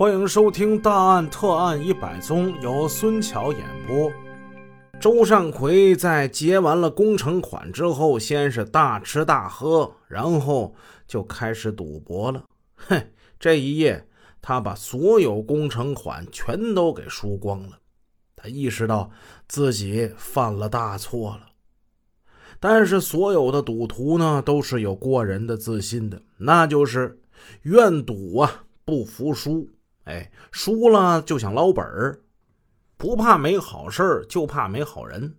欢迎收听《大案特案一百宗》，由孙桥演播。周善奎在结完了工程款之后，先是大吃大喝，然后就开始赌博了。哼，这一夜他把所有工程款全都给输光了。他意识到自己犯了大错了。但是所有的赌徒呢，都是有过人的自信的，那就是愿赌啊，不服输。哎，输了就想捞本儿，不怕没好事就怕没好人。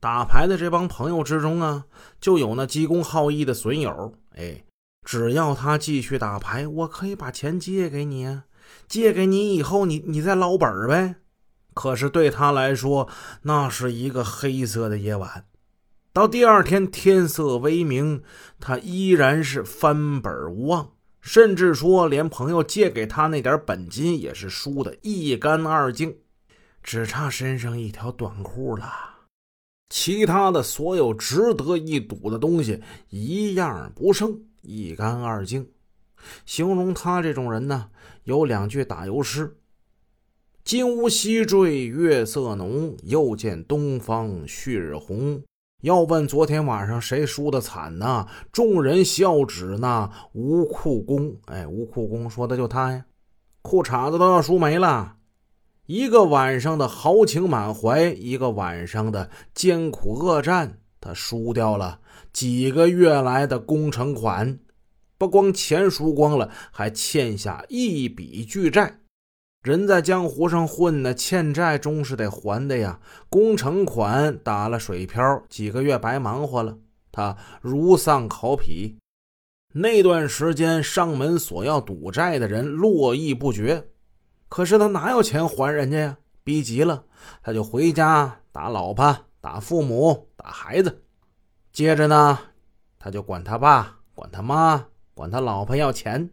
打牌的这帮朋友之中啊，就有那急公好义的损友。哎，只要他继续打牌，我可以把钱借给你啊，借给你以后，你你再捞本儿呗。可是对他来说，那是一个黑色的夜晚。到第二天天色微明，他依然是翻本无望。甚至说，连朋友借给他那点本金也是输得一干二净，只差身上一条短裤了。其他的所有值得一赌的东西一样不剩，一干二净。形容他这种人呢，有两句打油诗：“金乌西坠月色浓，又见东方旭日红。”要问昨天晚上谁输的惨呢？众人笑指那吴库公。哎，吴库公说的就他呀，裤衩子都要输没了。一个晚上的豪情满怀，一个晚上的艰苦恶战，他输掉了几个月来的工程款，不光钱输光了，还欠下一笔巨债。人在江湖上混呢，欠债终是得还的呀。工程款打了水漂，几个月白忙活了，他如丧考妣。那段时间上门索要赌债的人络绎不绝，可是他哪有钱还人家呀？逼急了，他就回家打老婆、打父母、打孩子。接着呢，他就管他爸、管他妈、管他老婆要钱。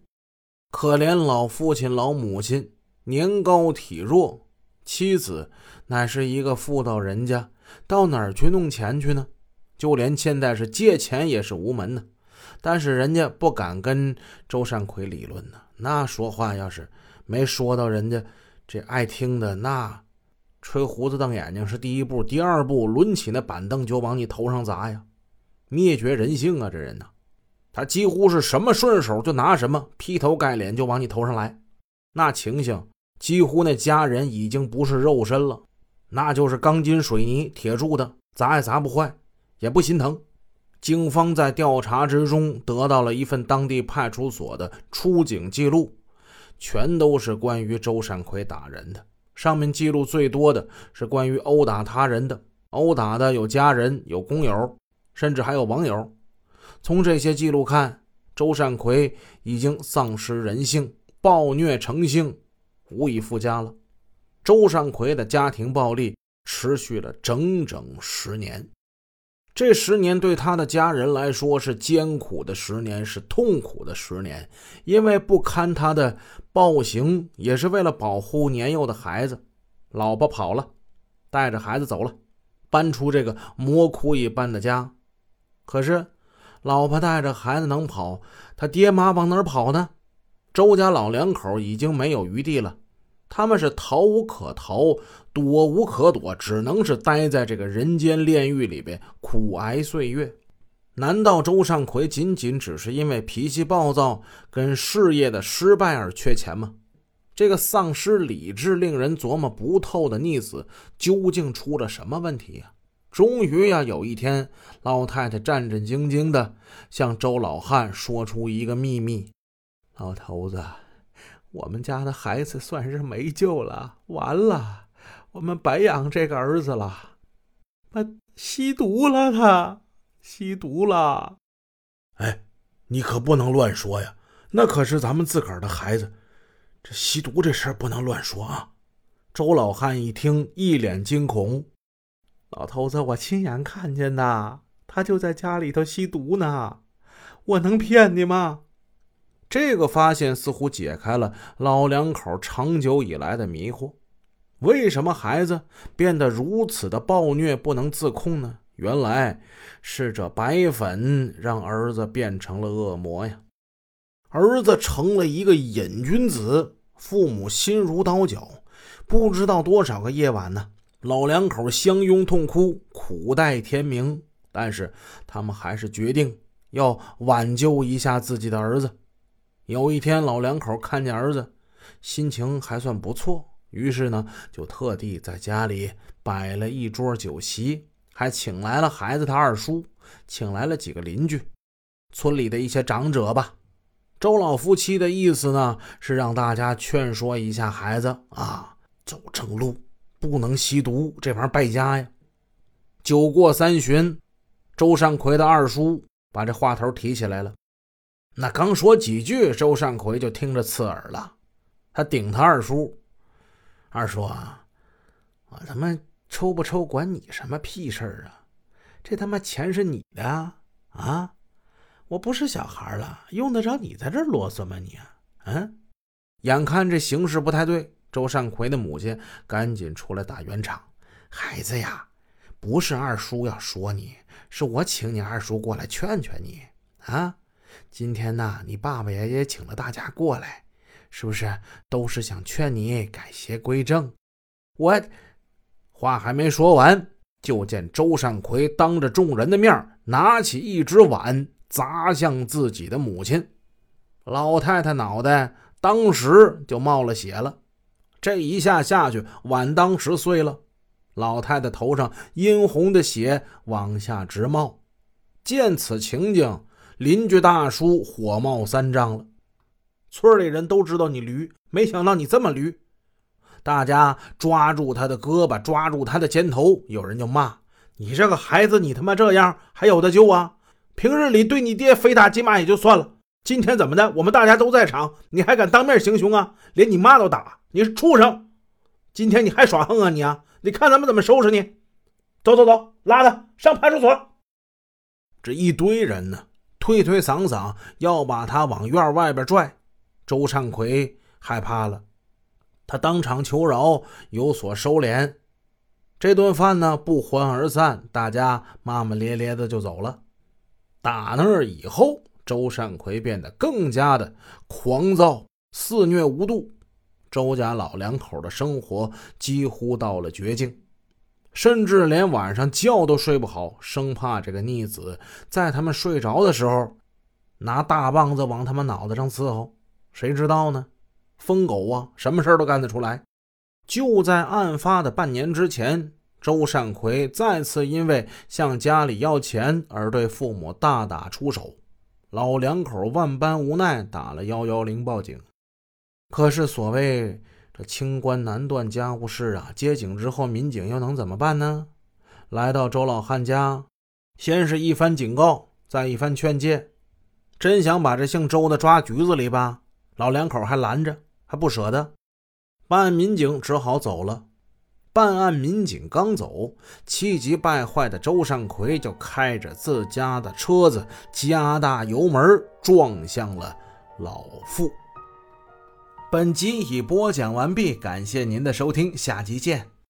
可怜老父亲、老母亲。年高体弱，妻子乃是一个妇道人家，到哪儿去弄钱去呢？就连现在是借钱也是无门呢。但是人家不敢跟周善奎理论呢，那说话要是没说到人家这爱听的，那吹胡子瞪眼睛是第一步，第二步抡起那板凳就往你头上砸呀！灭绝人性啊，这人呐，他几乎是什么顺手就拿什么，劈头盖脸就往你头上来，那情形。几乎那家人已经不是肉身了，那就是钢筋水泥铁铸的，砸也砸不坏，也不心疼。警方在调查之中得到了一份当地派出所的出警记录，全都是关于周善奎打人的。上面记录最多的是关于殴打他人的，殴打的有家人、有工友，甚至还有网友。从这些记录看，周善奎已经丧失人性，暴虐成性。无以复加了。周善奎的家庭暴力持续了整整十年，这十年对他的家人来说是艰苦的十年，是痛苦的十年。因为不堪他的暴行，也是为了保护年幼的孩子，老婆跑了，带着孩子走了，搬出这个魔窟一般的家。可是，老婆带着孩子能跑，他爹妈往哪跑呢？周家老两口已经没有余地了，他们是逃无可逃，躲无可躲，只能是待在这个人间炼狱里边苦挨岁月。难道周尚奎仅仅只是因为脾气暴躁跟事业的失败而缺钱吗？这个丧失理智、令人琢磨不透的逆子究竟出了什么问题呀？终于呀，有一天，老太太战战兢兢地向周老汉说出一个秘密。老头子，我们家的孩子算是没救了，完了，我们白养这个儿子了。他吸毒了，他吸毒了。哎，你可不能乱说呀，那可是咱们自个儿的孩子，这吸毒这事儿不能乱说啊。周老汉一听，一脸惊恐。老头子，我亲眼看见的，他就在家里头吸毒呢，我能骗你吗？这个发现似乎解开了老两口长久以来的迷惑：为什么孩子变得如此的暴虐不能自控呢？原来是这白粉让儿子变成了恶魔呀！儿子成了一个瘾君子，父母心如刀绞，不知道多少个夜晚呢，老两口相拥痛哭，苦待天明。但是他们还是决定要挽救一下自己的儿子。有一天，老两口看见儿子心情还算不错，于是呢，就特地在家里摆了一桌酒席，还请来了孩子他二叔，请来了几个邻居，村里的一些长者吧。周老夫妻的意思呢，是让大家劝说一下孩子啊，走正路，不能吸毒，这玩意儿败家呀。酒过三巡。周善奎的二叔把这话头提起来了，那刚说几句，周善奎就听着刺耳了。他顶他二叔：“二叔啊，我他妈抽不抽管你什么屁事儿啊？这他妈钱是你的啊！啊我不是小孩了，用得着你在这啰嗦吗？你嗯？眼看这形势不太对，周善奎的母亲赶紧出来打圆场：“孩子呀，不是二叔要说你。”是我请你二叔过来劝劝你啊！今天呢，你爸爸也也请了大家过来，是不是都是想劝你改邪归正？我话还没说完，就见周善奎当着众人的面拿起一只碗砸向自己的母亲，老太太脑袋当时就冒了血了。这一下下去，碗当时碎了。老太太头上殷红的血往下直冒，见此情景，邻居大叔火冒三丈了。村里人都知道你驴，没想到你这么驴。大家抓住他的胳膊，抓住他的肩头，有人就骂：“你这个孩子，你他妈这样还有的救啊？平日里对你爹非打即骂也就算了，今天怎么的？我们大家都在场，你还敢当面行凶啊？连你妈都打，你是畜生！今天你还耍横啊你啊！”你看咱们怎么收拾你？走走走，拉他上派出所。这一堆人呢，推推搡搡，要把他往院外边拽。周善奎害怕了，他当场求饶，有所收敛。这顿饭呢，不欢而散，大家骂骂咧咧的就走了。打那以后，周善奎变得更加的狂躁，肆虐无度。周家老两口的生活几乎到了绝境，甚至连晚上觉都睡不好，生怕这个逆子在他们睡着的时候拿大棒子往他们脑袋上伺候。谁知道呢？疯狗啊，什么事都干得出来。就在案发的半年之前，周善奎再次因为向家里要钱而对父母大打出手，老两口万般无奈，打了幺幺零报警。可是所谓这清官难断家务事啊，接警之后，民警又能怎么办呢？来到周老汉家，先是一番警告，再一番劝诫，真想把这姓周的抓局子里吧，老两口还拦着，还不舍得。办案民警只好走了。办案民警刚走，气急败坏的周善奎就开着自家的车子，加大油门撞向了老妇。本集已播讲完毕，感谢您的收听，下集见。